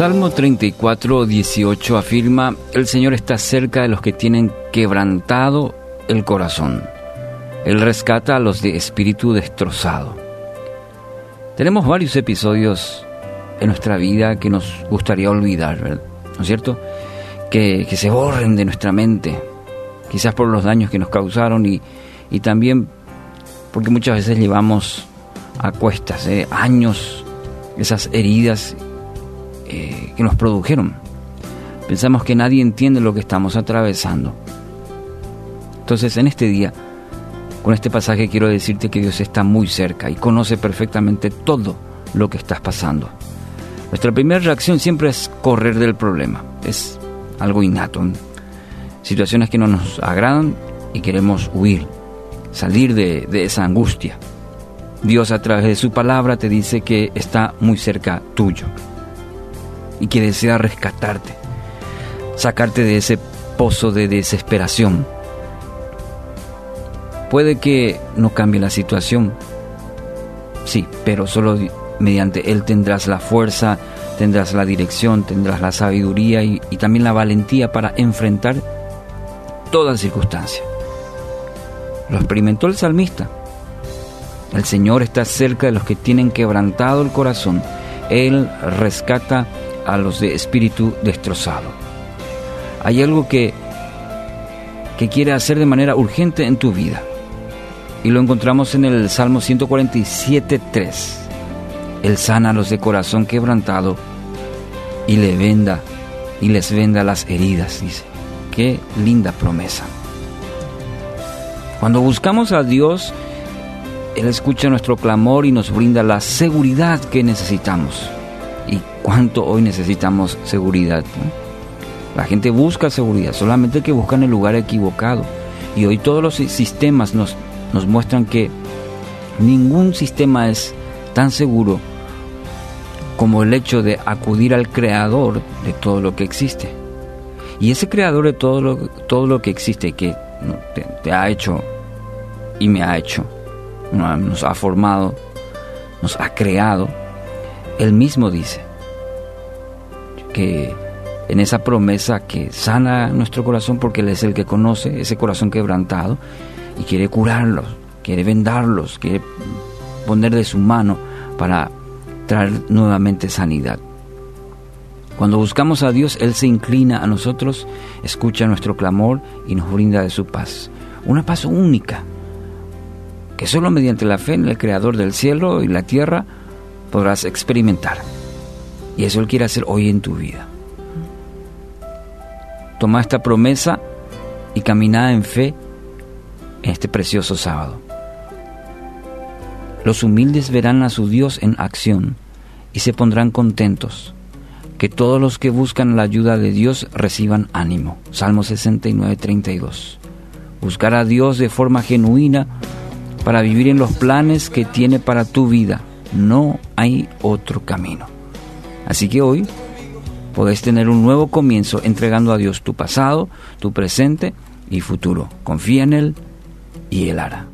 Salmo 34, 18 afirma, el Señor está cerca de los que tienen quebrantado el corazón. Él rescata a los de espíritu destrozado. Tenemos varios episodios en nuestra vida que nos gustaría olvidar. ¿no es cierto? Que, que, se borren de nuestra mente, quizás por los daños que nos causaron y, y también porque muchas veces llevamos a cuestas ¿eh? años esas heridas eh, que nos produjeron. Pensamos que nadie entiende lo que estamos atravesando. Entonces en este día, con este pasaje quiero decirte que Dios está muy cerca y conoce perfectamente todo lo que estás pasando. Nuestra primera reacción siempre es correr del problema. Es algo innato. Situaciones que no nos agradan y queremos huir, salir de, de esa angustia. Dios a través de su palabra te dice que está muy cerca tuyo y que desea rescatarte, sacarte de ese pozo de desesperación. Puede que no cambie la situación, sí, pero solo mediante Él tendrás la fuerza, tendrás la dirección, tendrás la sabiduría y, y también la valentía para enfrentar toda circunstancia. Lo experimentó el salmista. El Señor está cerca de los que tienen quebrantado el corazón. Él rescata a los de espíritu destrozado. Hay algo que, que quiere hacer de manera urgente en tu vida. Y lo encontramos en el Salmo 147.3. Él sana a los de corazón quebrantado y le venda y les venda las heridas, dice. Qué linda promesa. Cuando buscamos a Dios, Él escucha nuestro clamor y nos brinda la seguridad que necesitamos y cuánto hoy necesitamos seguridad. La gente busca seguridad, solamente que buscan el lugar equivocado. Y hoy todos los sistemas nos, nos muestran que ningún sistema es tan seguro como el hecho de acudir al creador de todo lo que existe. Y ese creador de todo lo, todo lo que existe, que te, te ha hecho y me ha hecho, nos ha formado, nos ha creado, él mismo dice que en esa promesa que sana nuestro corazón porque Él es el que conoce ese corazón quebrantado y quiere curarlos, quiere vendarlos, quiere poner de su mano para traer nuevamente sanidad. Cuando buscamos a Dios, Él se inclina a nosotros, escucha nuestro clamor y nos brinda de su paz. Una paz única, que solo mediante la fe en el Creador del cielo y la tierra podrás experimentar. Y eso Él quiere hacer hoy en tu vida. Toma esta promesa y camina en fe en este precioso sábado. Los humildes verán a su Dios en acción y se pondrán contentos. Que todos los que buscan la ayuda de Dios reciban ánimo. Salmo 69, 32. Buscar a Dios de forma genuina para vivir en los planes que tiene para tu vida no hay otro camino. Así que hoy podés tener un nuevo comienzo entregando a Dios tu pasado, tu presente y futuro. Confía en Él y Él hará.